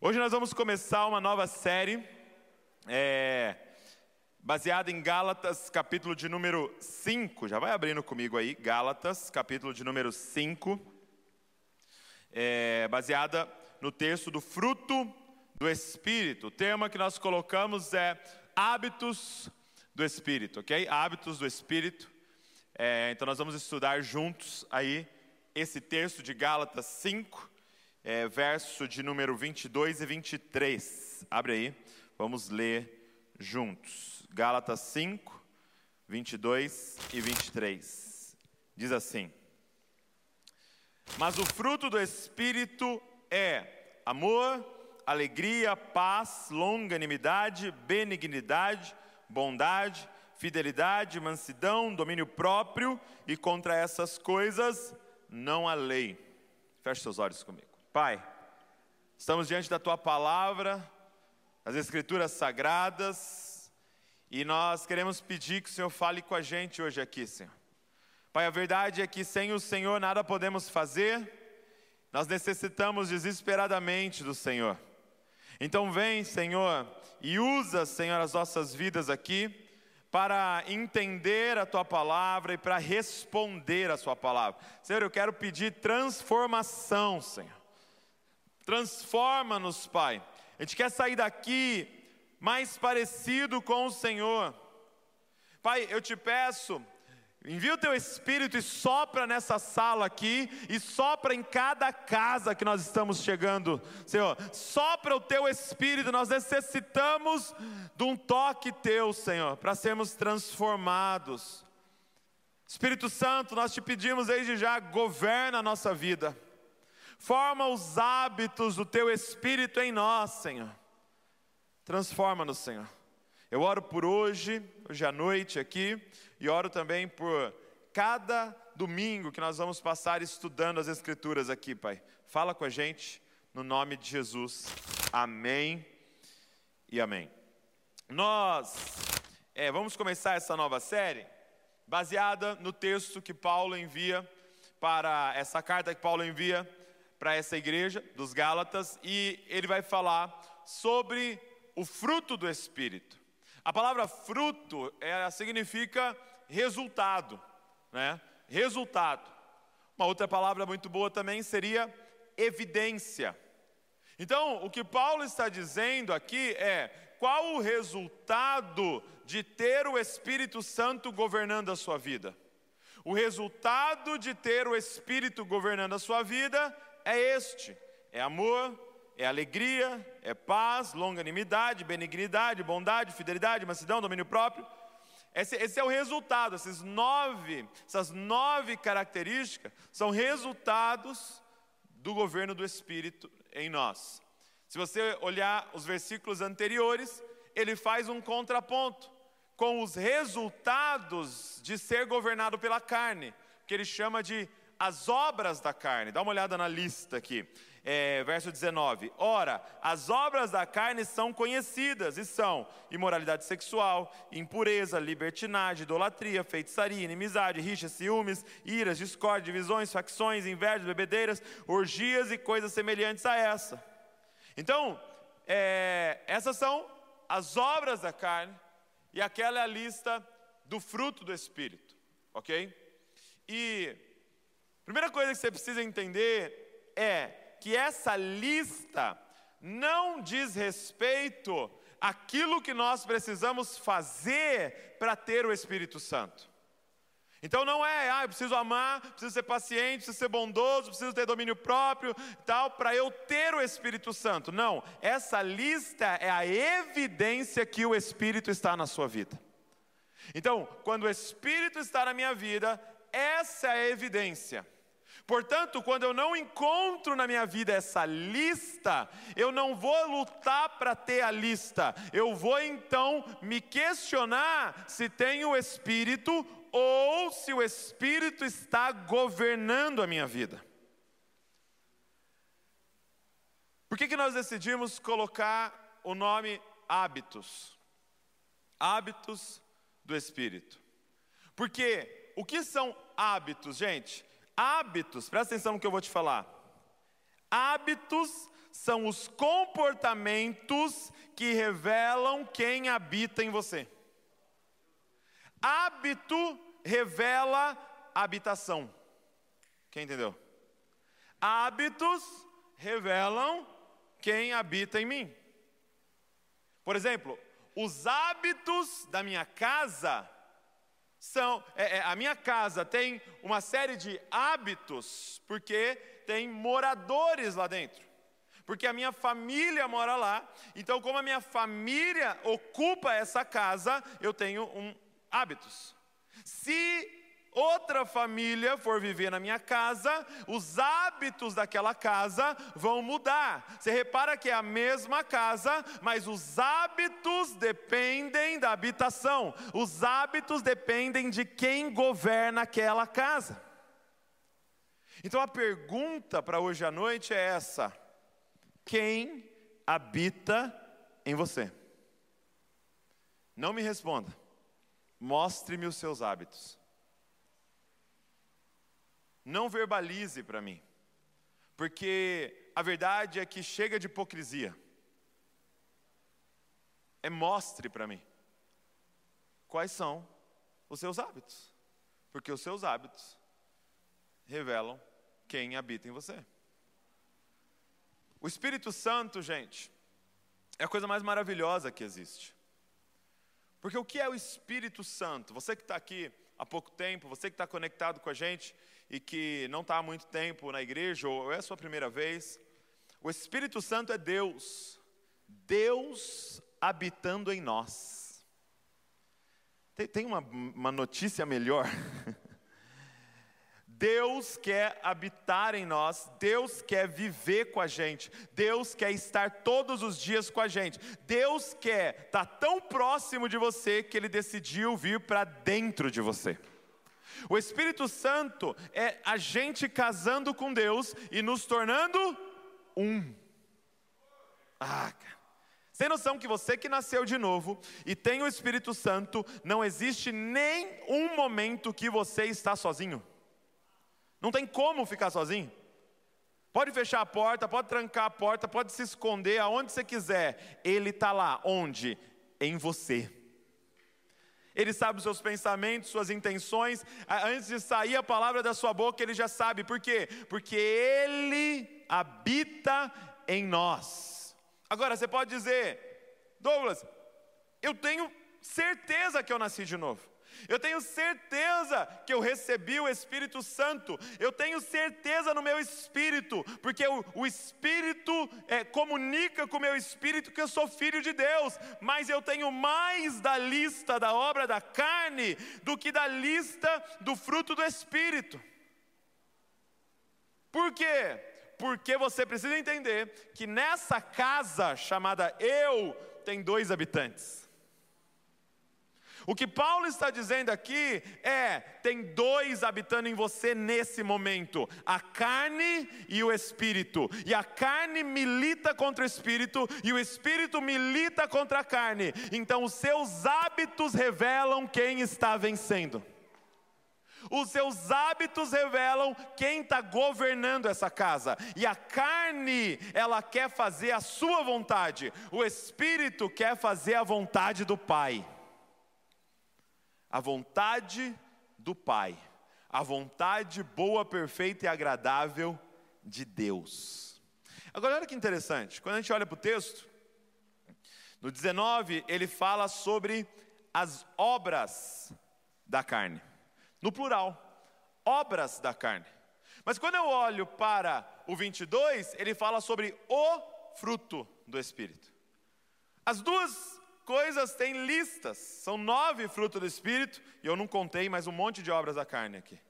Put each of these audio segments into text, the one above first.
Hoje nós vamos começar uma nova série, é, baseada em Gálatas, capítulo de número 5. Já vai abrindo comigo aí, Gálatas, capítulo de número 5. É, baseada no texto do fruto do Espírito. O tema que nós colocamos é hábitos do Espírito, ok? Hábitos do Espírito. É, então nós vamos estudar juntos aí esse texto de Gálatas 5 é, verso de número 22 e 23. Abre aí, vamos ler juntos. Gálatas 5, 22 e 23. Diz assim: Mas o fruto do Espírito é amor, alegria, paz, longanimidade, benignidade, bondade, fidelidade, mansidão, domínio próprio, e contra essas coisas não há lei. Feche seus olhos comigo. Pai, estamos diante da tua palavra, as escrituras sagradas, e nós queremos pedir que o Senhor fale com a gente hoje aqui, Senhor. Pai, a verdade é que sem o Senhor nada podemos fazer, nós necessitamos desesperadamente do Senhor. Então vem, Senhor, e usa, Senhor, as nossas vidas aqui para entender a tua palavra e para responder a sua palavra. Senhor, eu quero pedir transformação, Senhor. Transforma-nos, Pai. A gente quer sair daqui mais parecido com o Senhor. Pai, eu te peço, envia o teu Espírito e sopra nessa sala aqui, e sopra em cada casa que nós estamos chegando, Senhor. Sopra o teu Espírito, nós necessitamos de um toque teu, Senhor, para sermos transformados. Espírito Santo, nós te pedimos desde já, governa a nossa vida. Forma os hábitos do teu espírito em nós, Senhor. Transforma-nos, Senhor. Eu oro por hoje, hoje à noite aqui, e oro também por cada domingo que nós vamos passar estudando as Escrituras aqui, Pai. Fala com a gente, no nome de Jesus. Amém e amém. Nós é, vamos começar essa nova série baseada no texto que Paulo envia para essa carta que Paulo envia para essa igreja dos Gálatas e ele vai falar sobre o fruto do Espírito. A palavra fruto significa resultado, né? Resultado. Uma outra palavra muito boa também seria evidência. Então, o que Paulo está dizendo aqui é qual o resultado de ter o Espírito Santo governando a sua vida. O resultado de ter o Espírito governando a sua vida é este: é amor, é alegria, é paz, longanimidade, benignidade, bondade, fidelidade, mansidão, domínio próprio. Esse, esse, é o resultado, esses nove, essas nove características são resultados do governo do Espírito em nós. Se você olhar os versículos anteriores, ele faz um contraponto com os resultados de ser governado pela carne, que ele chama de as obras da carne. Dá uma olhada na lista aqui. É, verso 19: Ora, as obras da carne são conhecidas e são imoralidade sexual, impureza, libertinagem, idolatria, feitiçaria, inimizade, rixa, ciúmes, iras, discórdia, divisões, facções, invejas, bebedeiras, orgias e coisas semelhantes a essa. Então, é, essas são as obras da carne e aquela é a lista do fruto do Espírito, ok? E Primeira coisa que você precisa entender é que essa lista não diz respeito àquilo que nós precisamos fazer para ter o Espírito Santo. Então não é, ah, eu preciso amar, preciso ser paciente, preciso ser bondoso, preciso ter domínio próprio, tal, para eu ter o Espírito Santo. Não, essa lista é a evidência que o Espírito está na sua vida. Então, quando o Espírito está na minha vida, essa é a evidência. Portanto, quando eu não encontro na minha vida essa lista, eu não vou lutar para ter a lista, eu vou então me questionar se tenho o Espírito ou se o Espírito está governando a minha vida. Por que, que nós decidimos colocar o nome hábitos? Hábitos do Espírito. Porque o que são hábitos, gente? Hábitos, presta atenção no que eu vou te falar. Hábitos são os comportamentos que revelam quem habita em você. Hábito revela habitação. Quem entendeu? Hábitos revelam quem habita em mim. Por exemplo, os hábitos da minha casa são. É, é, a minha casa tem uma série de hábitos, porque tem moradores lá dentro. Porque a minha família mora lá, então, como a minha família ocupa essa casa, eu tenho um, hábitos. Se outra família for viver na minha casa, os hábitos daquela casa vão mudar. Você repara que é a mesma casa, mas os hábitos dependem da habitação, os hábitos dependem de quem governa aquela casa. Então a pergunta para hoje à noite é essa: quem habita em você? Não me responda. Mostre-me os seus hábitos. Não verbalize para mim, porque a verdade é que chega de hipocrisia. É mostre para mim quais são os seus hábitos, porque os seus hábitos revelam quem habita em você. O Espírito Santo, gente, é a coisa mais maravilhosa que existe. Porque o que é o Espírito Santo? Você que está aqui há pouco tempo, você que está conectado com a gente e que não está há muito tempo na igreja, ou é a sua primeira vez, o Espírito Santo é Deus, Deus habitando em nós. Tem, tem uma, uma notícia melhor. Deus quer habitar em nós, Deus quer viver com a gente, Deus quer estar todos os dias com a gente, Deus quer estar tá tão próximo de você que Ele decidiu vir para dentro de você. O Espírito Santo é a gente casando com Deus e nos tornando um. Ah, cara. Sem noção que você que nasceu de novo e tem o Espírito Santo, não existe nem um momento que você está sozinho. Não tem como ficar sozinho. Pode fechar a porta, pode trancar a porta, pode se esconder aonde você quiser. Ele está lá. Onde? Em você. Ele sabe os seus pensamentos, suas intenções. Antes de sair a palavra da sua boca, ele já sabe. Por quê? Porque ele habita em nós. Agora, você pode dizer, Douglas, eu tenho certeza que eu nasci de novo. Eu tenho certeza que eu recebi o Espírito Santo. Eu tenho certeza no meu espírito, porque o, o Espírito é, comunica com o meu espírito que eu sou filho de Deus. Mas eu tenho mais da lista da obra da carne do que da lista do fruto do Espírito. Por quê? Porque você precisa entender que nessa casa chamada eu tem dois habitantes. O que Paulo está dizendo aqui é: tem dois habitando em você nesse momento, a carne e o espírito. E a carne milita contra o espírito e o espírito milita contra a carne. Então os seus hábitos revelam quem está vencendo. Os seus hábitos revelam quem está governando essa casa. E a carne, ela quer fazer a sua vontade. O espírito quer fazer a vontade do Pai a vontade do Pai, a vontade boa, perfeita e agradável de Deus. Agora, olha que interessante, quando a gente olha para o texto, no 19, ele fala sobre as obras da carne, no plural, obras da carne. Mas quando eu olho para o 22, ele fala sobre o fruto do Espírito. As duas coisas têm listas, são nove frutos do Espírito, e eu não contei mais um monte de obras da carne aqui.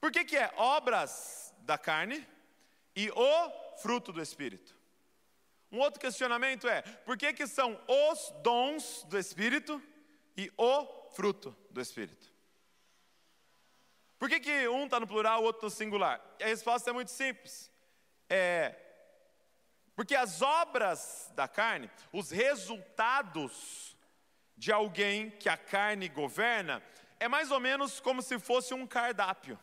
Por que, que é obras da carne e o fruto do Espírito? Um outro questionamento é: por que, que são os dons do Espírito e o fruto do Espírito? Por que, que um está no plural, o outro no singular? A resposta é muito simples. É, porque as obras da carne, os resultados de alguém que a carne governa, é mais ou menos como se fosse um cardápio,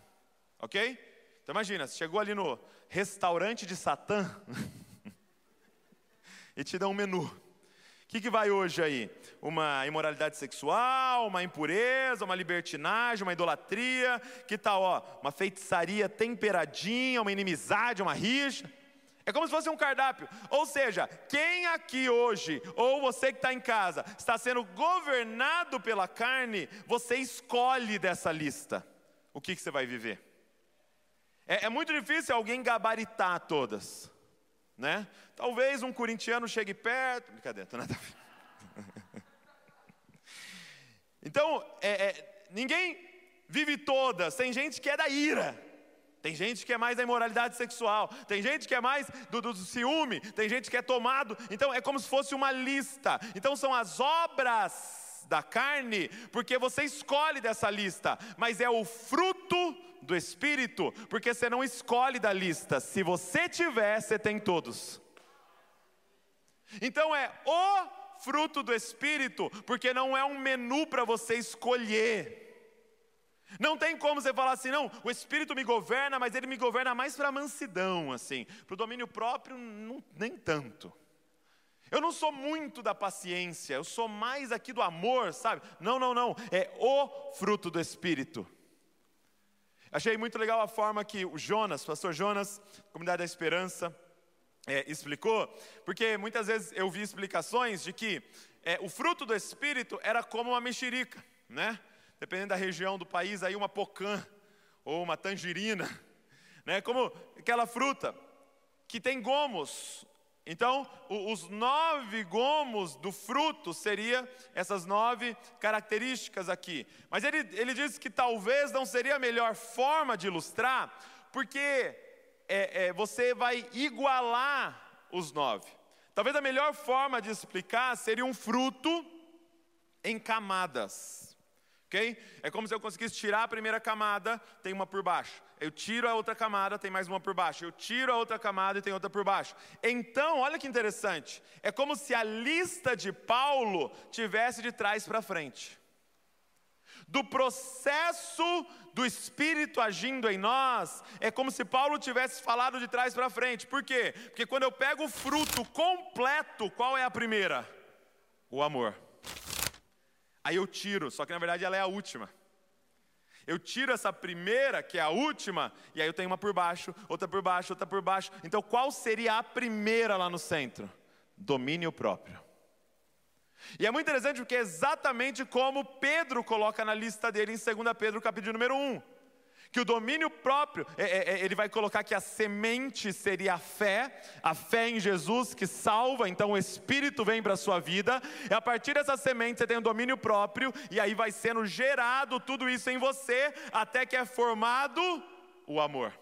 ok? Então imagina, você chegou ali no restaurante de Satã, e te dão um menu. O que, que vai hoje aí? Uma imoralidade sexual, uma impureza, uma libertinagem, uma idolatria, que tal, ó, uma feitiçaria temperadinha, uma inimizade, uma rixa. É como se fosse um cardápio. Ou seja, quem aqui hoje, ou você que está em casa, está sendo governado pela carne, você escolhe dessa lista o que, que você vai viver. É, é muito difícil alguém gabaritar todas, né? Talvez um corintiano chegue perto. Brincadeira, tô nada Então, é, é, ninguém vive todas. Tem gente que é da ira. Tem gente que é mais da imoralidade sexual, tem gente que é mais do, do, do, ciúme, tem gente que é tomado. Então é como se fosse uma lista. Então são as obras da carne, porque você escolhe dessa lista, mas é o fruto do Espírito, porque você não escolhe da lista. Se você tiver, você tem todos. Então é o fruto do Espírito, porque não é um menu para você escolher. Não tem como você falar assim, não, o Espírito me governa, mas ele me governa mais para a mansidão, assim, para o domínio próprio, não, nem tanto. Eu não sou muito da paciência, eu sou mais aqui do amor, sabe? Não, não, não, é o fruto do Espírito. Achei muito legal a forma que o Jonas, pastor Jonas, Comunidade da Esperança, é, explicou, porque muitas vezes eu vi explicações de que é, o fruto do Espírito era como uma mexerica, né? Dependendo da região do país, aí uma pocã ou uma tangerina, né? Como aquela fruta que tem gomos. Então, os nove gomos do fruto seria essas nove características aqui. Mas ele, ele diz que talvez não seria a melhor forma de ilustrar, porque é, é, você vai igualar os nove. Talvez a melhor forma de explicar seria um fruto em camadas ok? É como se eu conseguisse tirar a primeira camada, tem uma por baixo. Eu tiro a outra camada, tem mais uma por baixo. Eu tiro a outra camada e tem outra por baixo. Então, olha que interessante. É como se a lista de Paulo tivesse de trás para frente. Do processo do Espírito agindo em nós, é como se Paulo tivesse falado de trás para frente. Por quê? Porque quando eu pego o fruto completo, qual é a primeira? O amor. Aí eu tiro, só que na verdade ela é a última. Eu tiro essa primeira, que é a última, e aí eu tenho uma por baixo, outra por baixo, outra por baixo. Então qual seria a primeira lá no centro? Domínio próprio. E é muito interessante porque é exatamente como Pedro coloca na lista dele em 2 Pedro, capítulo número 1 que o domínio próprio, é, é, é, ele vai colocar que a semente seria a fé, a fé em Jesus que salva, então o Espírito vem para a sua vida, e a partir dessa semente você tem o domínio próprio, e aí vai sendo gerado tudo isso em você, até que é formado o amor.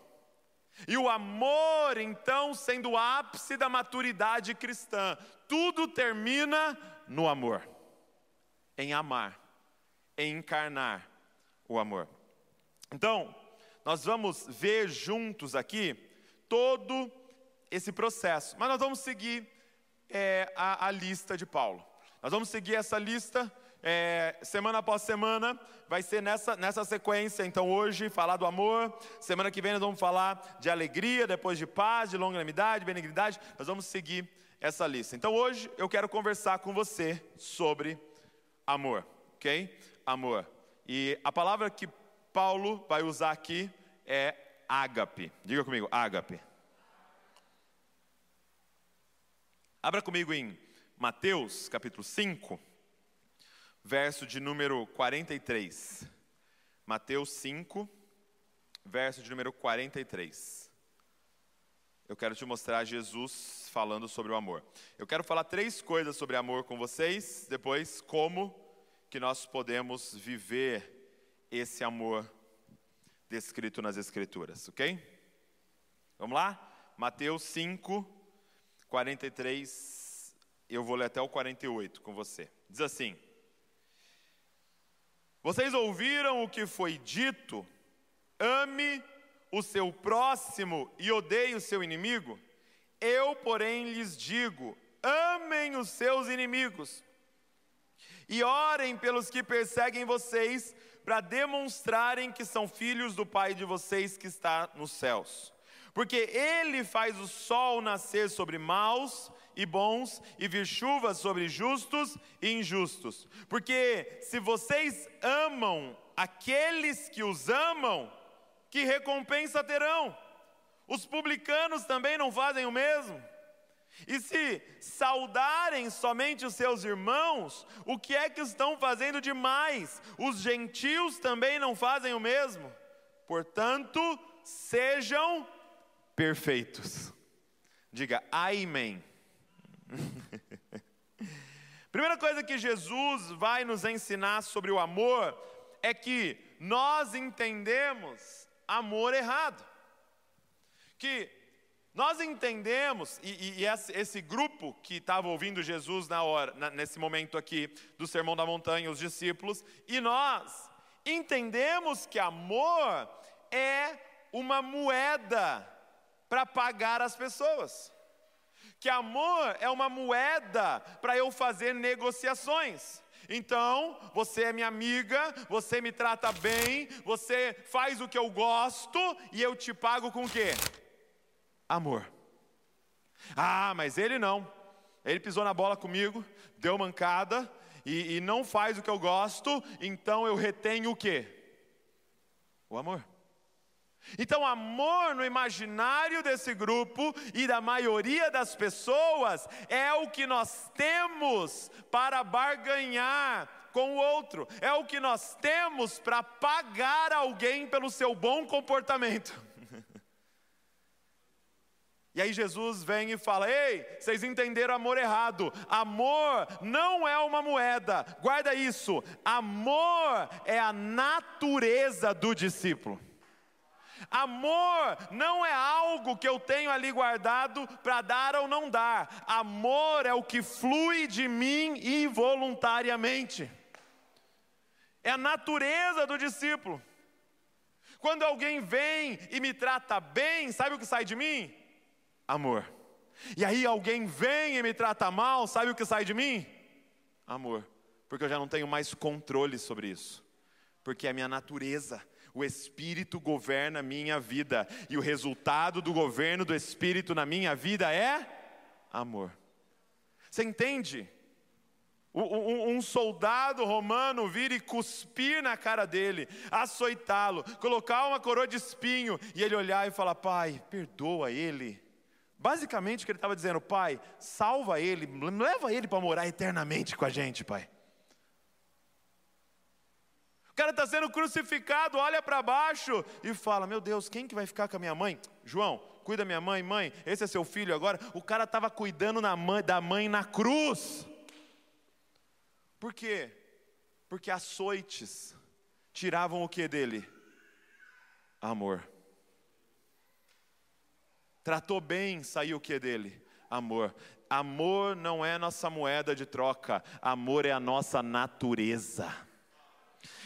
E o amor, então, sendo o ápice da maturidade cristã, tudo termina no amor, em amar, em encarnar o amor. Então, nós vamos ver juntos aqui todo esse processo, mas nós vamos seguir é, a, a, lista de Paulo. Nós vamos seguir essa lista é, semana após semana, vai ser nessa, nessa sequência. Então, hoje, falar do amor, semana que vem, nós vamos falar de alegria, depois de paz, de longanimidade, benignidade. Nós vamos seguir essa lista. Então, hoje, eu quero conversar com você sobre amor, ok? Amor. E a palavra que Paulo vai usar aqui é ágape. Diga comigo, ágape. Abra comigo em Mateus capítulo 5, verso de número 43. Mateus 5, verso de número 43. Eu quero te mostrar Jesus falando sobre o amor. Eu quero falar três coisas sobre amor com vocês, depois como que nós podemos viver esse amor descrito nas Escrituras, ok? Vamos lá? Mateus 5, 43, eu vou ler até o 48 com você. Diz assim: Vocês ouviram o que foi dito? Ame o seu próximo e odeie o seu inimigo? Eu, porém, lhes digo: amem os seus inimigos e orem pelos que perseguem vocês para demonstrarem que são filhos do Pai de vocês que está nos céus. Porque Ele faz o sol nascer sobre maus e bons e vir chuvas sobre justos e injustos. Porque se vocês amam aqueles que os amam, que recompensa terão? Os publicanos também não fazem o mesmo? E se saudarem somente os seus irmãos, o que é que estão fazendo demais? Os gentios também não fazem o mesmo? Portanto, sejam perfeitos. Diga amém. Primeira coisa que Jesus vai nos ensinar sobre o amor é que nós entendemos amor errado. Que nós entendemos, e, e esse, esse, grupo que estava ouvindo Jesus na hora, na, nesse momento aqui do Sermão da Montanha, os discípulos, e nós entendemos que amor é uma moeda para pagar as pessoas. Que amor é uma moeda para eu fazer negociações. Então, você é minha amiga, você me trata bem, você faz o que eu gosto e eu te pago com o quê? Amor. Ah, mas ele não. Ele pisou na bola comigo, deu mancada e, e não faz o que eu gosto, então eu retenho o quê? O amor. Então, amor no imaginário desse grupo e da maioria das pessoas é o que nós temos para barganhar com o outro, é o que nós temos para pagar alguém pelo seu bom comportamento. E aí Jesus vem e fala: Ei, vocês entenderam amor errado. Amor não é uma moeda, guarda isso. Amor é a natureza do discípulo. Amor não é algo que eu tenho ali guardado para dar ou não dar. Amor é o que flui de mim involuntariamente. É a natureza do discípulo. Quando alguém vem e me trata bem, sabe o que sai de mim? Amor. E aí alguém vem e me trata mal, sabe o que sai de mim? Amor. Porque eu já não tenho mais controle sobre isso. Porque é a minha natureza o Espírito governa a minha vida, e o resultado do governo do Espírito na minha vida é amor. Você entende? Um soldado romano vir e cuspir na cara dele, açoitá-lo, colocar uma coroa de espinho e ele olhar e falar: Pai, perdoa ele. Basicamente, o que ele estava dizendo: Pai, salva ele, leva ele para morar eternamente com a gente, Pai. O cara está sendo crucificado, olha para baixo e fala: Meu Deus, quem que vai ficar com a minha mãe? João, cuida minha mãe, mãe, esse é seu filho agora. O cara estava cuidando mãe, da mãe na cruz. Por quê? Porque açoites tiravam o que dele? Amor. Tratou bem, saiu o que dele? Amor. Amor não é nossa moeda de troca, amor é a nossa natureza.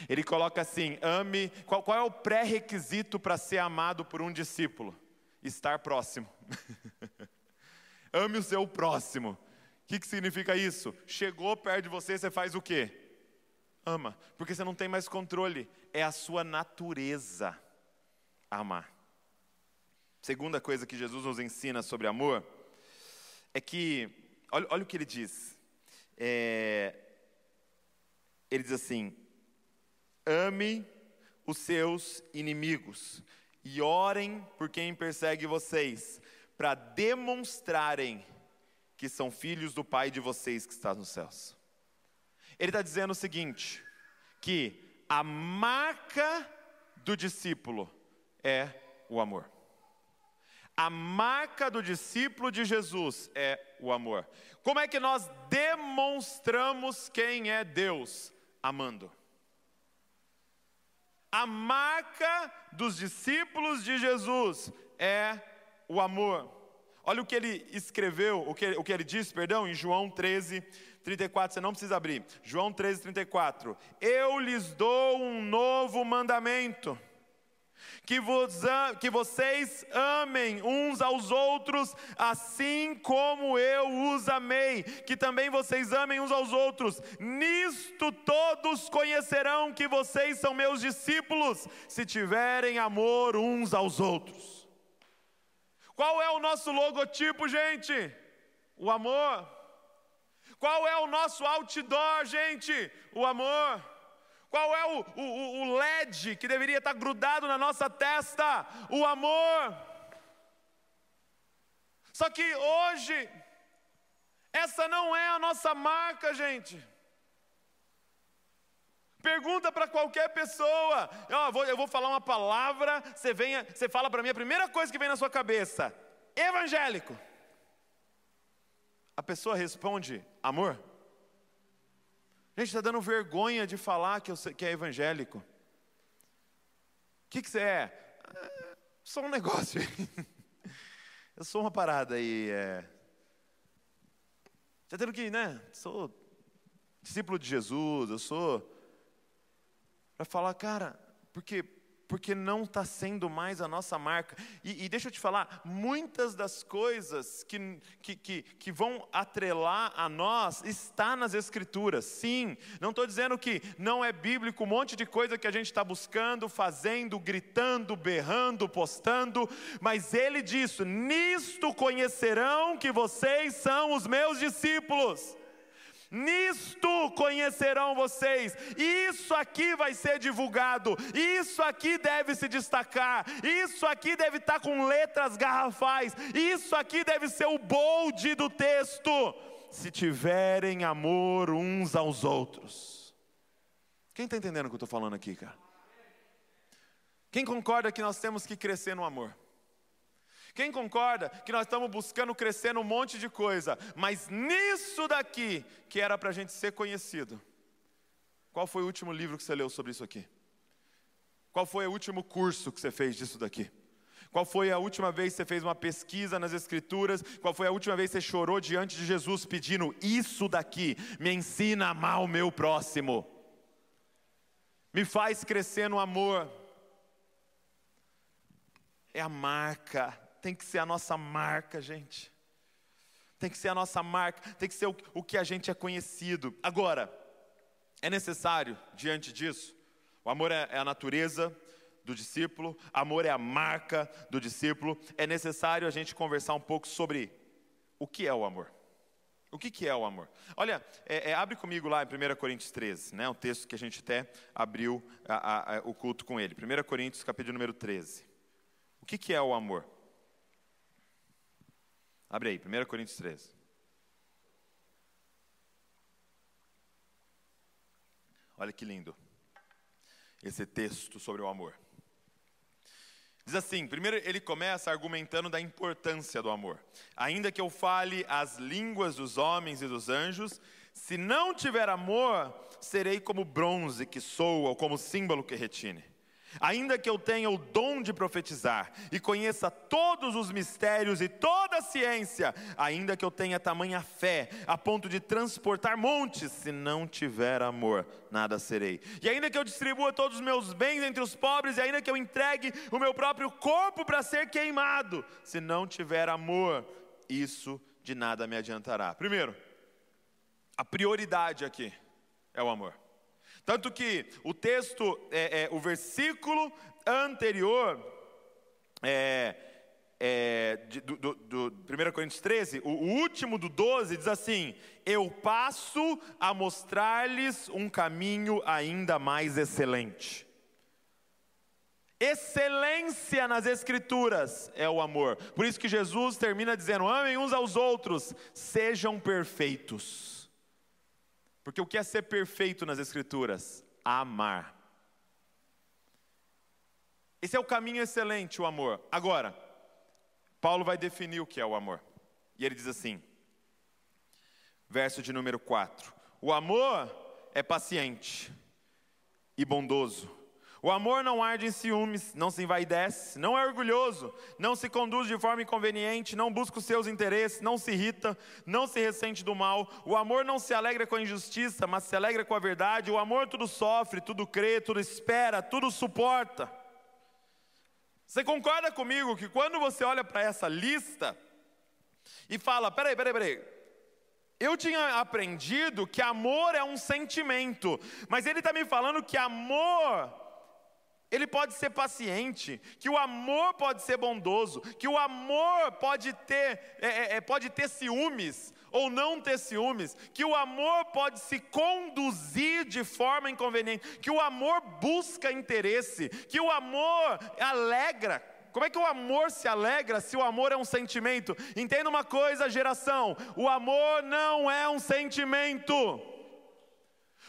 Ele coloca assim: ame. Qual, qual é o pré-requisito para ser amado por um discípulo? Estar próximo. ame o seu próximo. O que, que significa isso? Chegou perto de você, você faz o quê? Ama, porque você não tem mais controle, é a sua natureza amar. Segunda coisa que Jesus nos ensina sobre amor é que, olha, olha o que ele diz. É, ele diz assim: Ame os seus inimigos e orem por quem persegue vocês, para demonstrarem que são filhos do Pai de vocês que está nos céus. Ele está dizendo o seguinte: que a marca do discípulo é o amor. A marca do discípulo de Jesus é o amor. Como é que nós demonstramos quem é Deus? Amando. A marca dos discípulos de Jesus é o amor. Olha o que ele escreveu, o que, o que ele disse, perdão, em João 13, 34. Você não precisa abrir. João 13, 34. Eu lhes dou um novo mandamento que, vos, que vocês amem uns aos outros, assim como eu os amei, que também vocês amem uns aos outros. Nisto todos conhecerão que vocês são meus discípulos, se tiverem amor uns aos outros. Qual é o nosso logotipo, gente? O amor. Qual é o nosso outdoor, gente? O amor. Qual é o, o, o LED que deveria estar grudado na nossa testa? O amor. Só que hoje, essa não é a nossa marca, gente. Pergunta para qualquer pessoa. Eu vou, eu vou falar uma palavra, você, venha, você fala para mim a primeira coisa que vem na sua cabeça: evangélico. A pessoa responde: amor. Gente, está dando vergonha de falar que, eu, que é evangélico. O que, que você é? é? Só um negócio. eu sou uma parada aí. É... Está tendo que, né? Sou discípulo de Jesus, eu sou. Para falar, cara, porque porque não está sendo mais a nossa marca. E, e, deixa eu te falar, muitas das coisas que, que, que, que vão atrelar a nós está nas Escrituras. Sim, não estou dizendo que não é bíblico um monte de coisa que a gente está buscando, fazendo, gritando, berrando, postando, mas ele disse: nisto conhecerão que vocês são os meus discípulos. Nisto conhecerão vocês, isso aqui vai ser divulgado, isso aqui deve se destacar, isso aqui deve estar com letras garrafais, isso aqui deve ser o bold do texto. Se tiverem amor uns aos outros. Quem está entendendo o que eu estou falando aqui, cara? Quem concorda que nós temos que crescer no amor? Quem concorda que nós estamos buscando crescer num monte de coisa, mas nisso daqui, que era para a gente ser conhecido? Qual foi o último livro que você leu sobre isso aqui? Qual foi o último curso que você fez disso daqui? Qual foi a última vez que você fez uma pesquisa nas Escrituras? Qual foi a última vez que você chorou diante de Jesus pedindo isso daqui? Me ensina a amar o meu próximo. Me faz crescer no amor. É a marca tem que ser a nossa marca, gente. Tem que ser a nossa marca, tem que ser o, o que a gente é conhecido. Agora, é necessário, diante disso, o amor é, é a natureza do discípulo, amor é a marca do discípulo. É necessário a gente conversar um pouco sobre o que é o amor. O que, que é o amor? Olha, é, é, abre comigo lá em 1 Coríntios 13, né, um texto que a gente até abriu a, a, a, o culto com ele. 1 Coríntios, capítulo número 13. O que, que é o amor? Abre aí, 1 Coríntios 13. Olha que lindo esse texto sobre o amor. Diz assim: primeiro ele começa argumentando da importância do amor. Ainda que eu fale as línguas dos homens e dos anjos, se não tiver amor, serei como bronze que soa, ou como símbolo que retine. Ainda que eu tenha o dom de profetizar e conheça todos os mistérios e toda a ciência, ainda que eu tenha tamanha fé a ponto de transportar montes, se não tiver amor, nada serei. E ainda que eu distribua todos os meus bens entre os pobres, e ainda que eu entregue o meu próprio corpo para ser queimado, se não tiver amor, isso de nada me adiantará. Primeiro, a prioridade aqui é o amor. Tanto que o texto, é, é, o versículo anterior, é, é, do, do, do 1 Coríntios 13, o, o último do 12 diz assim: Eu passo a mostrar-lhes um caminho ainda mais excelente. Excelência nas Escrituras é o amor. Por isso que Jesus termina dizendo: amem uns aos outros, sejam perfeitos. Porque o que é ser perfeito nas Escrituras? Amar. Esse é o caminho excelente, o amor. Agora, Paulo vai definir o que é o amor. E ele diz assim, verso de número 4: O amor é paciente e bondoso. O amor não arde em ciúmes, não se envaidece, não é orgulhoso, não se conduz de forma inconveniente, não busca os seus interesses, não se irrita, não se ressente do mal. O amor não se alegra com a injustiça, mas se alegra com a verdade. O amor tudo sofre, tudo crê, tudo espera, tudo suporta. Você concorda comigo que quando você olha para essa lista e fala: peraí, peraí, peraí, eu tinha aprendido que amor é um sentimento, mas ele está me falando que amor ele pode ser paciente, que o amor pode ser bondoso, que o amor pode ter, é, é, é, pode ter ciúmes ou não ter ciúmes, que o amor pode se conduzir de forma inconveniente, que o amor busca interesse, que o amor alegra. Como é que o amor se alegra se o amor é um sentimento? Entenda uma coisa, geração: o amor não é um sentimento.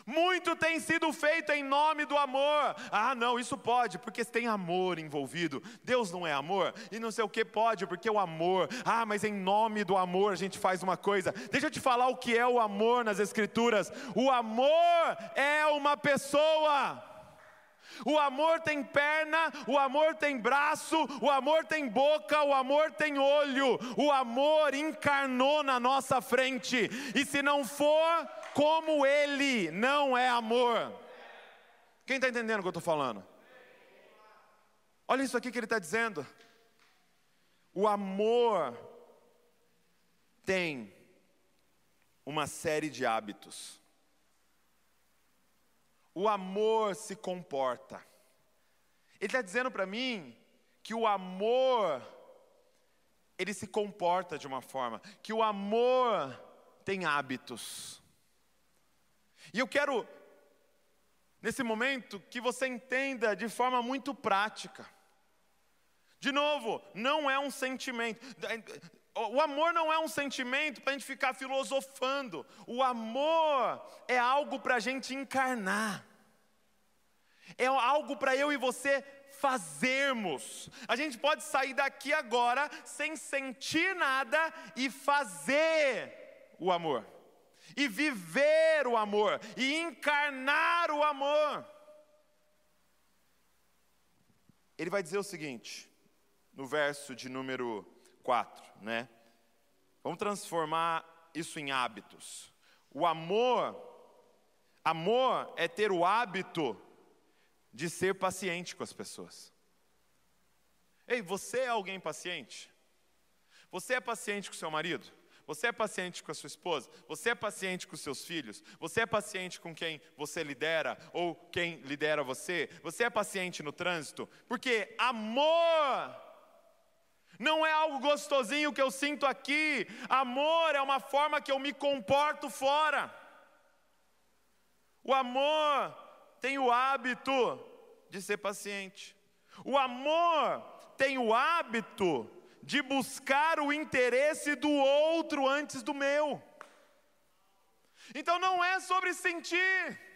Muito tem sido feito em nome do amor. Ah, não, isso pode, porque tem amor envolvido. Deus não é amor, e não sei o que pode, porque o amor. Ah, mas em nome do amor a gente faz uma coisa. Deixa eu te falar o que é o amor nas Escrituras. O amor é uma pessoa. O amor tem perna, o amor tem braço, o amor tem boca, o amor tem olho. O amor encarnou na nossa frente. E se não for como Ele, não é amor. Quem está entendendo o que eu estou falando? Olha isso aqui que ele está dizendo. O amor tem uma série de hábitos. O amor se comporta. Ele está dizendo para mim que o amor, ele se comporta de uma forma, que o amor tem hábitos. E eu quero, nesse momento, que você entenda de forma muito prática. De novo, não é um sentimento. O amor não é um sentimento para a gente ficar filosofando. O amor é algo para a gente encarnar. É algo para eu e você fazermos. A gente pode sair daqui agora sem sentir nada e fazer o amor. E viver o amor. E encarnar o amor. Ele vai dizer o seguinte, no verso de número 4, né? Vamos transformar isso em hábitos. O amor, amor é ter o hábito de ser paciente com as pessoas. Ei, você é alguém paciente? Você é paciente com seu marido? Você é paciente com a sua esposa? Você é paciente com seus filhos? Você é paciente com quem você lidera ou quem lidera você? Você é paciente no trânsito? Porque amor não é algo gostosinho que eu sinto aqui. Amor é uma forma que eu me comporto fora. O amor tem o hábito de ser paciente. O amor tem o hábito de buscar o interesse do outro antes do meu. Então não é sobre sentir.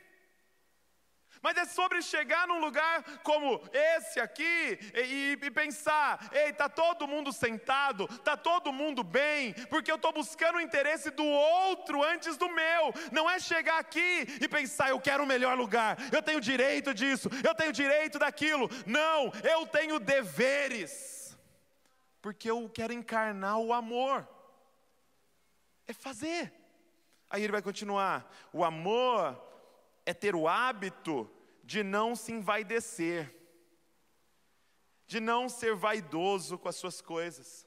Mas é sobre chegar num lugar como esse aqui e, e pensar: ei, está todo mundo sentado, está todo mundo bem, porque eu estou buscando o interesse do outro antes do meu. Não é chegar aqui e pensar: eu quero o melhor lugar, eu tenho direito disso, eu tenho direito daquilo. Não, eu tenho deveres, porque eu quero encarnar o amor. É fazer. Aí ele vai continuar: o amor é ter o hábito de não se envaidecer, de não ser vaidoso com as suas coisas.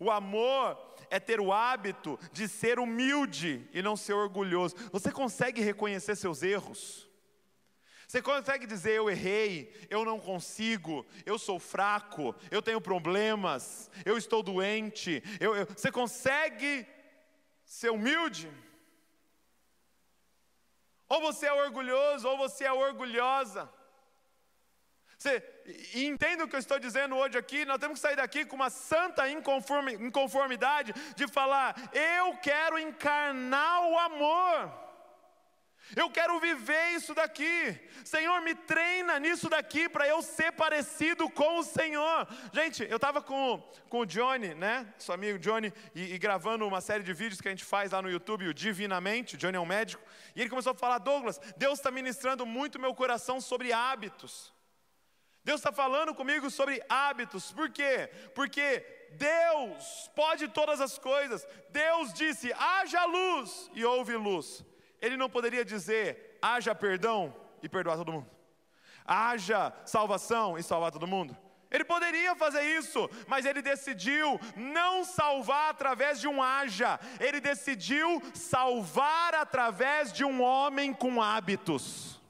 O amor é ter o hábito de ser humilde e não ser orgulhoso. Você consegue reconhecer seus erros? Você consegue dizer eu errei, eu não consigo, eu sou fraco, eu tenho problemas, eu estou doente. Eu, eu, você consegue ser humilde? Ou você é orgulhoso, ou você é orgulhosa. Você entende o que eu estou dizendo hoje aqui? Nós temos que sair daqui com uma santa inconformidade de falar: eu quero encarnar o amor. Eu quero viver isso daqui. Senhor, me treina nisso daqui para eu ser parecido com o Senhor. Gente, eu estava com, com o Johnny, né? Seu amigo Johnny, e, e, gravando uma série de vídeos que a gente faz lá no YouTube, o Divinamente. O Johnny é um médico. E ele começou a falar: Douglas, Deus está ministrando muito meu coração sobre hábitos. Deus está falando comigo sobre hábitos. Por quê? Porque Deus pode todas as coisas. Deus disse: haja luz e houve luz ele não poderia dizer: haja perdão e perdoar todo mundo, haja salvação e salvar todo mundo. Ele poderia fazer isso, mas ele decidiu não salvar através de um haja, ele decidiu salvar através de um homem com hábitos.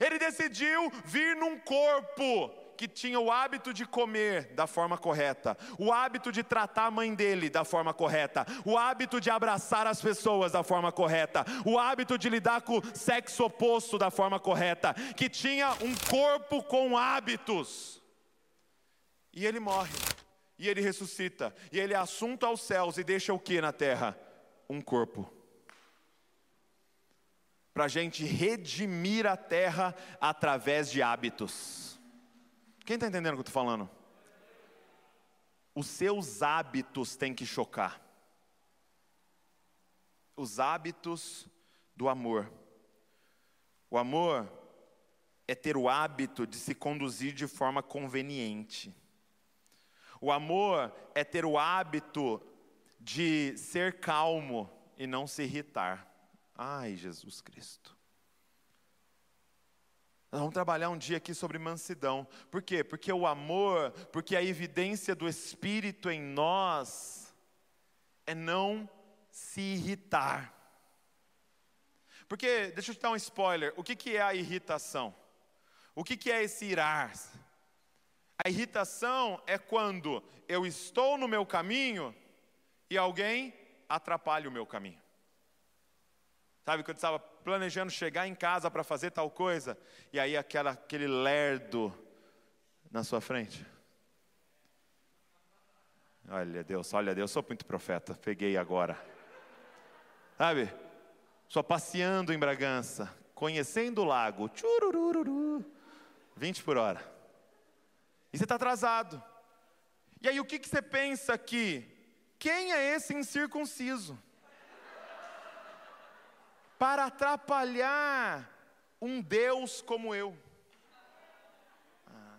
Ele decidiu vir num corpo que tinha o hábito de comer da forma correta, o hábito de tratar a mãe dele da forma correta, o hábito de abraçar as pessoas da forma correta, o hábito de lidar com o sexo oposto da forma correta, que tinha um corpo com hábitos. E ele morre, e ele ressuscita, e ele é assunto aos céus e deixa o que na terra? Um corpo para a gente redimir a terra através de hábitos. Quem está entendendo o que eu estou falando? Os seus hábitos têm que chocar. Os hábitos do amor. O amor é ter o hábito de se conduzir de forma conveniente. O amor é ter o hábito de ser calmo e não se irritar. Ai, Jesus Cristo. Nós vamos trabalhar um dia aqui sobre mansidão. Por quê? Porque o amor, porque a evidência do Espírito em nós é não se irritar. Porque, deixa eu te dar um spoiler: o que, que é a irritação? O que, que é esse irar? A irritação é quando eu estou no meu caminho e alguém atrapalha o meu caminho. Sabe, quando estava planejando chegar em casa para fazer tal coisa, e aí aquela, aquele lerdo na sua frente. Olha Deus, olha Deus, sou muito profeta, peguei agora. Sabe, só passeando em Bragança, conhecendo o lago, tchurururu, 20 por hora. E você está atrasado. E aí o que, que você pensa aqui? Quem é esse incircunciso? Para atrapalhar um Deus como eu. Ah,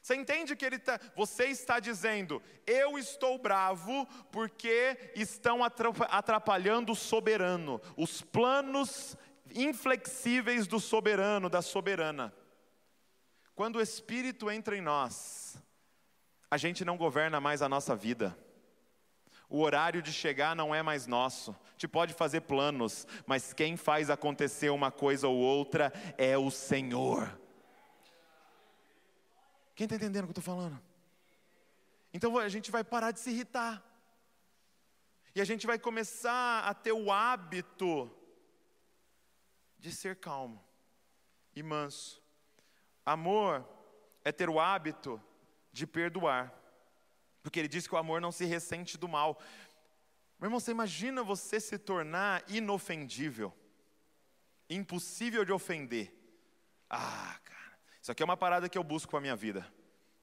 você entende que ele tá, você está dizendo, eu estou bravo porque estão atrapalhando o soberano, os planos inflexíveis do soberano, da soberana. Quando o Espírito entra em nós, a gente não governa mais a nossa vida. O horário de chegar não é mais nosso. Te pode fazer planos, mas quem faz acontecer uma coisa ou outra é o Senhor. Quem está entendendo o que eu estou falando? Então a gente vai parar de se irritar. E a gente vai começar a ter o hábito de ser calmo e manso. Amor é ter o hábito de perdoar. Porque ele diz que o amor não se ressente do mal. Meu irmão, você imagina você se tornar inofendível, impossível de ofender. Ah, cara, isso aqui é uma parada que eu busco para a minha vida.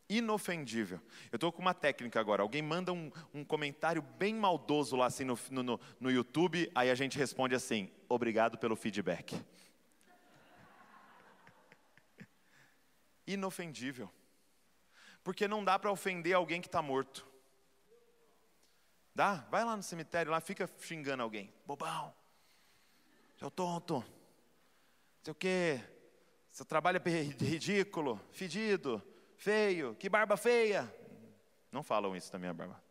Inofendível. Eu estou com uma técnica agora. Alguém manda um, um comentário bem maldoso lá assim no, no, no YouTube, aí a gente responde assim: obrigado pelo feedback. Inofendível porque não dá para ofender alguém que está morto. Dá? Vai lá no cemitério, lá fica xingando alguém. Bobão, seu tonto, sei o quê, seu trabalho é ridículo, fedido, feio, que barba feia. Não falam isso da minha barba.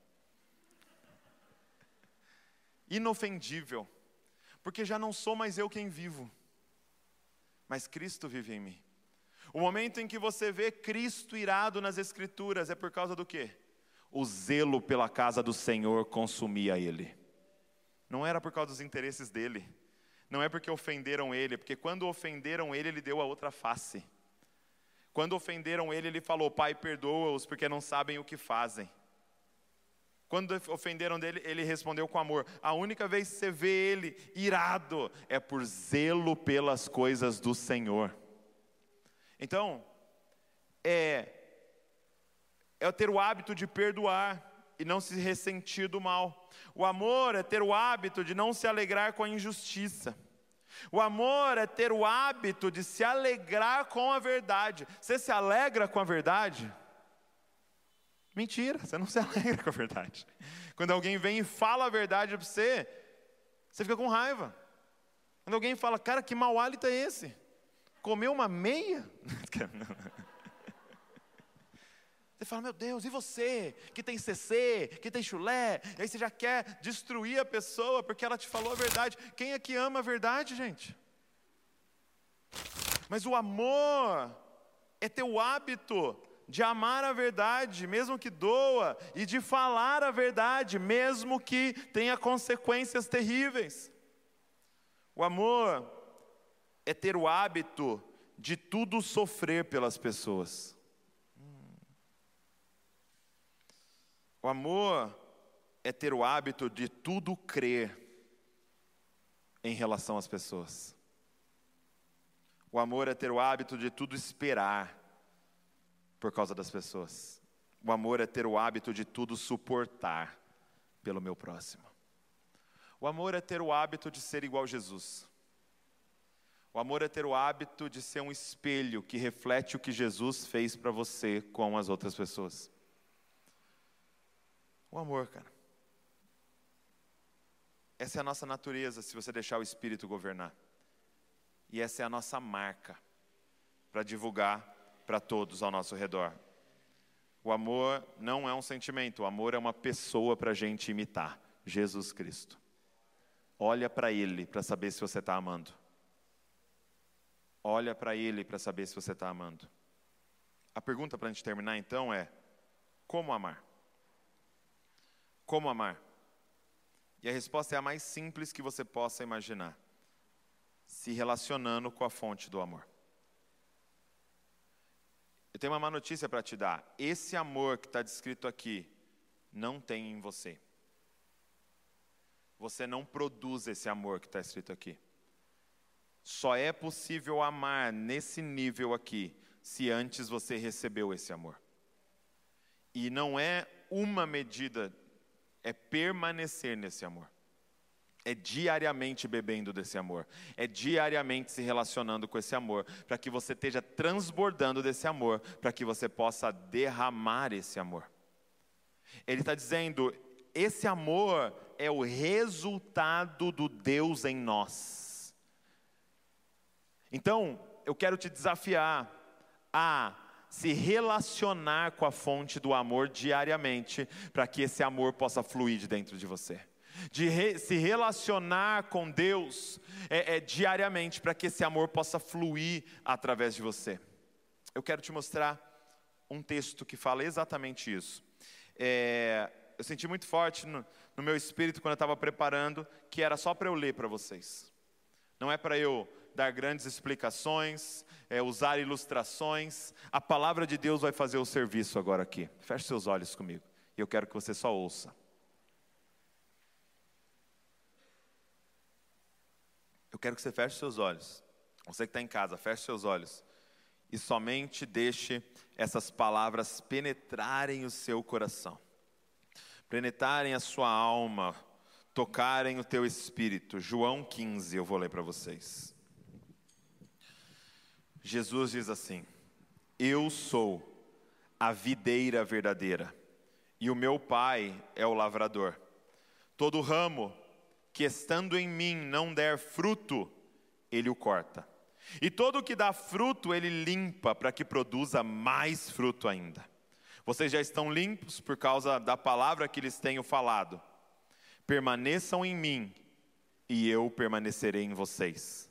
Inofendível, porque já não sou mais eu quem vivo, mas Cristo vive em mim. O momento em que você vê Cristo irado nas Escrituras é por causa do quê? O zelo pela casa do Senhor consumia ele. Não era por causa dos interesses dele. Não é porque ofenderam ele, porque quando ofenderam ele, ele deu a outra face. Quando ofenderam ele, ele falou: Pai, perdoa-os, porque não sabem o que fazem. Quando ofenderam dele, ele respondeu com amor. A única vez que você vê ele irado é por zelo pelas coisas do Senhor. Então, é, é ter o hábito de perdoar e não se ressentir do mal. O amor é ter o hábito de não se alegrar com a injustiça. O amor é ter o hábito de se alegrar com a verdade. Você se alegra com a verdade? Mentira, você não se alegra com a verdade. Quando alguém vem e fala a verdade para você, você fica com raiva. Quando alguém fala, cara, que mau hálito é esse? Comeu uma meia? Você fala, meu Deus, e você que tem CC, que tem chulé, e aí você já quer destruir a pessoa porque ela te falou a verdade. Quem é que ama a verdade, gente? Mas o amor é teu hábito de amar a verdade, mesmo que doa, e de falar a verdade, mesmo que tenha consequências terríveis. O amor é ter o hábito de tudo sofrer pelas pessoas. O amor é ter o hábito de tudo crer em relação às pessoas. O amor é ter o hábito de tudo esperar por causa das pessoas. O amor é ter o hábito de tudo suportar pelo meu próximo. O amor é ter o hábito de ser igual a Jesus. O amor é ter o hábito de ser um espelho que reflete o que Jesus fez para você com as outras pessoas. O amor, cara. Essa é a nossa natureza se você deixar o Espírito governar. E essa é a nossa marca para divulgar para todos ao nosso redor. O amor não é um sentimento, o amor é uma pessoa para a gente imitar Jesus Cristo. Olha para Ele para saber se você está amando. Olha para Ele para saber se você está amando. A pergunta para a gente terminar então é: como amar? Como amar? E a resposta é a mais simples que você possa imaginar: se relacionando com a fonte do amor. Eu tenho uma má notícia para te dar: esse amor que está descrito aqui não tem em você. Você não produz esse amor que está escrito aqui. Só é possível amar nesse nível aqui, se antes você recebeu esse amor. E não é uma medida, é permanecer nesse amor. É diariamente bebendo desse amor, é diariamente se relacionando com esse amor, para que você esteja transbordando desse amor, para que você possa derramar esse amor. Ele está dizendo: esse amor é o resultado do Deus em nós. Então, eu quero te desafiar a se relacionar com a fonte do amor diariamente, para que esse amor possa fluir de dentro de você. De re, se relacionar com Deus é, é diariamente, para que esse amor possa fluir através de você. Eu quero te mostrar um texto que fala exatamente isso. É, eu senti muito forte no, no meu espírito quando eu estava preparando, que era só para eu ler para vocês. Não é para eu dar grandes explicações, é, usar ilustrações. A palavra de Deus vai fazer o serviço agora aqui. Feche seus olhos comigo. E eu quero que você só ouça. Eu quero que você feche seus olhos. Você que está em casa, feche seus olhos. E somente deixe essas palavras penetrarem o seu coração, penetrarem a sua alma, tocarem o teu espírito. João 15, eu vou ler para vocês. Jesus diz assim: Eu sou a videira verdadeira, e o meu pai é o lavrador. Todo ramo que estando em mim não der fruto, ele o corta. E todo que dá fruto, ele limpa para que produza mais fruto ainda. Vocês já estão limpos por causa da palavra que lhes tenho falado. Permaneçam em mim, e eu permanecerei em vocês.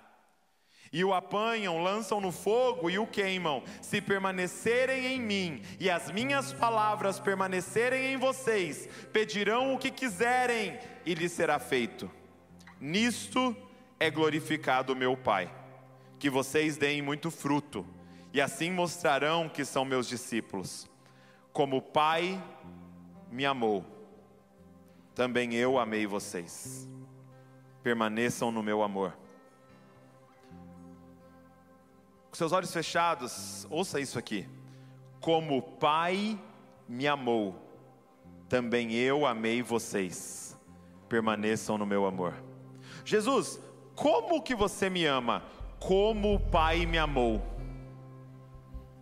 e o apanham, lançam no fogo e o queimam. Se permanecerem em mim e as minhas palavras permanecerem em vocês, pedirão o que quiserem e lhes será feito. Nisto é glorificado meu Pai, que vocês deem muito fruto, e assim mostrarão que são meus discípulos. Como o Pai me amou, também eu amei vocês. Permaneçam no meu amor. Com seus olhos fechados, ouça isso aqui. Como o Pai me amou, também eu amei vocês. Permaneçam no meu amor. Jesus, como que você me ama? Como o Pai me amou.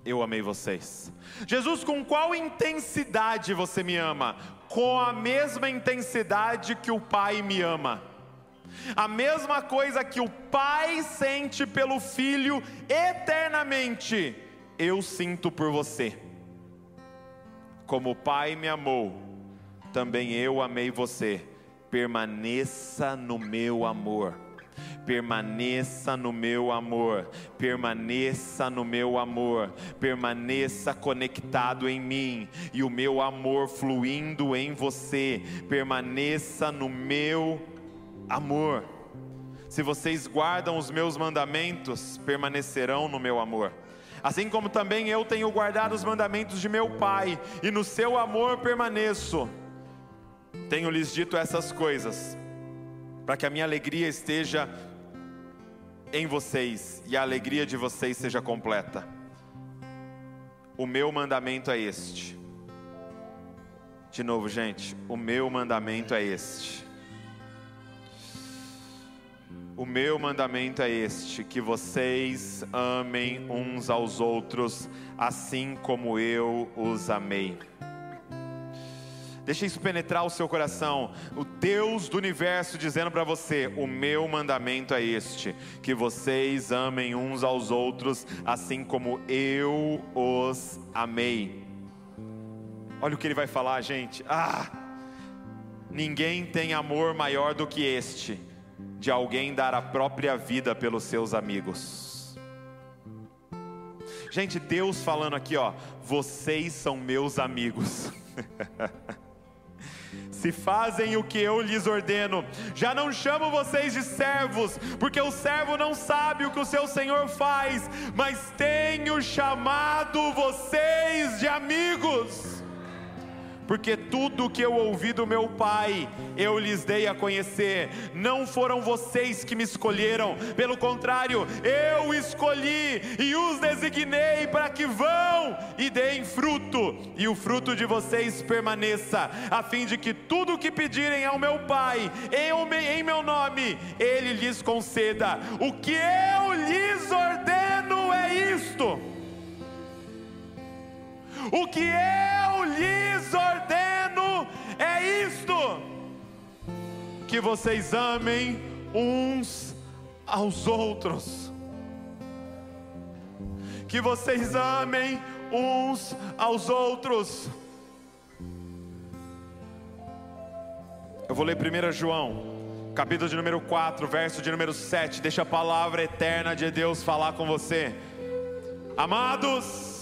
eu amei vocês. Jesus, com qual intensidade você me ama? Com a mesma intensidade que o Pai me ama. A mesma coisa que o Pai sente pelo Filho eternamente, eu sinto por você. Como o Pai me amou, também eu amei você. Permaneça no meu amor permaneça no meu amor, permaneça no meu amor, permaneça conectado em mim e o meu amor fluindo em você, permaneça no meu amor. Se vocês guardam os meus mandamentos, permanecerão no meu amor. Assim como também eu tenho guardado os mandamentos de meu Pai, e no seu amor permaneço. Tenho lhes dito essas coisas, para que a minha alegria esteja em vocês e a alegria de vocês seja completa. O meu mandamento é este. De novo, gente, o meu mandamento é este. O meu mandamento é este: que vocês amem uns aos outros, assim como eu os amei. Deixa isso penetrar o seu coração. O Deus do universo dizendo para você: O meu mandamento é este: que vocês amem uns aos outros, assim como eu os amei. Olha o que ele vai falar, gente. Ah! Ninguém tem amor maior do que este, de alguém dar a própria vida pelos seus amigos. Gente, Deus falando aqui, ó, vocês são meus amigos. se fazem o que eu lhes ordeno. Já não chamo vocês de servos, porque o servo não sabe o que o seu senhor faz, mas tenho chamado vocês de amigos porque tudo o que eu ouvi do meu Pai, eu lhes dei a conhecer. Não foram vocês que me escolheram, pelo contrário, eu escolhi e os designei para que vão e deem fruto, e o fruto de vocês permaneça, a fim de que tudo o que pedirem ao meu Pai, em meu nome, Ele lhes conceda. O que eu lhes ordeno é isto o que eu lhes ordeno é isto: que vocês amem uns aos outros. Que vocês amem uns aos outros. Eu vou ler 1 João, capítulo de número 4, verso de número 7. Deixa a palavra eterna de Deus falar com você. Amados,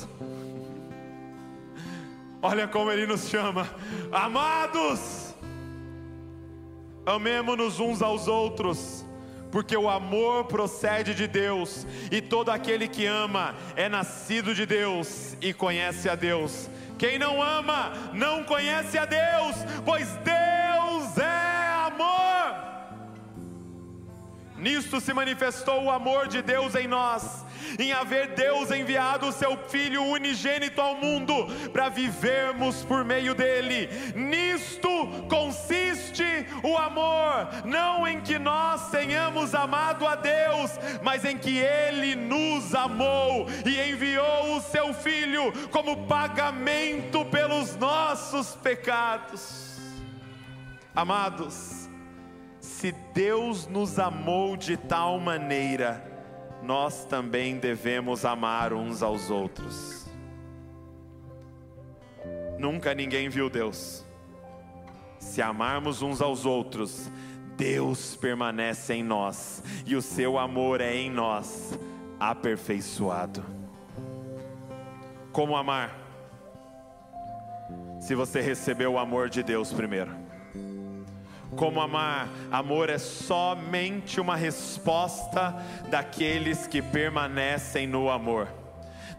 Olha como ele nos chama, amados, amemo-nos uns aos outros, porque o amor procede de Deus, e todo aquele que ama é nascido de Deus e conhece a Deus. Quem não ama não conhece a Deus, pois Deus Nisto se manifestou o amor de Deus em nós em haver Deus enviado o seu Filho unigênito ao mundo para vivermos por meio dele. Nisto consiste o amor, não em que nós tenhamos amado a Deus, mas em que ele nos amou e enviou o seu Filho como pagamento pelos nossos pecados. Amados, se Deus nos amou de tal maneira, nós também devemos amar uns aos outros. Nunca ninguém viu Deus. Se amarmos uns aos outros, Deus permanece em nós e o seu amor é em nós aperfeiçoado. Como amar? Se você recebeu o amor de Deus primeiro como amar. Amor é somente uma resposta daqueles que permanecem no amor.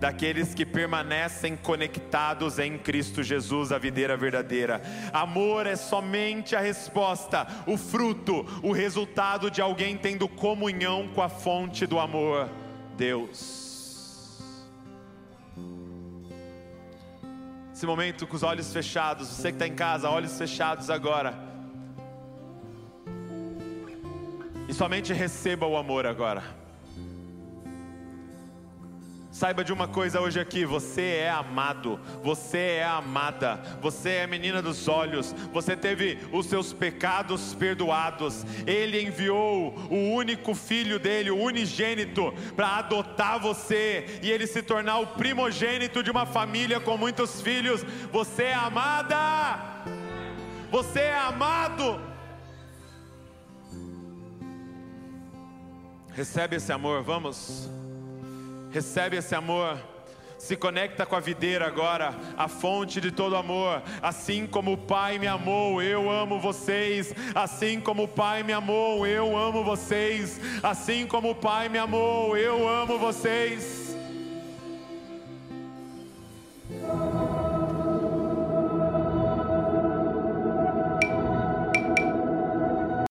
Daqueles que permanecem conectados em Cristo Jesus, a videira verdadeira. Amor é somente a resposta, o fruto, o resultado de alguém tendo comunhão com a fonte do amor, Deus. Esse momento com os olhos fechados, você que está em casa, olhos fechados agora. E somente receba o amor agora. Saiba de uma coisa hoje aqui: você é amado, você é amada, você é menina dos olhos, você teve os seus pecados perdoados. Ele enviou o único filho dele, o unigênito, para adotar você e ele se tornar o primogênito de uma família com muitos filhos. Você é amada, você é amado. Recebe esse amor, vamos. Recebe esse amor. Se conecta com a videira agora, a fonte de todo amor. Assim como o Pai me amou, eu amo vocês. Assim como o Pai me amou, eu amo vocês. Assim como o Pai me amou, eu amo vocês.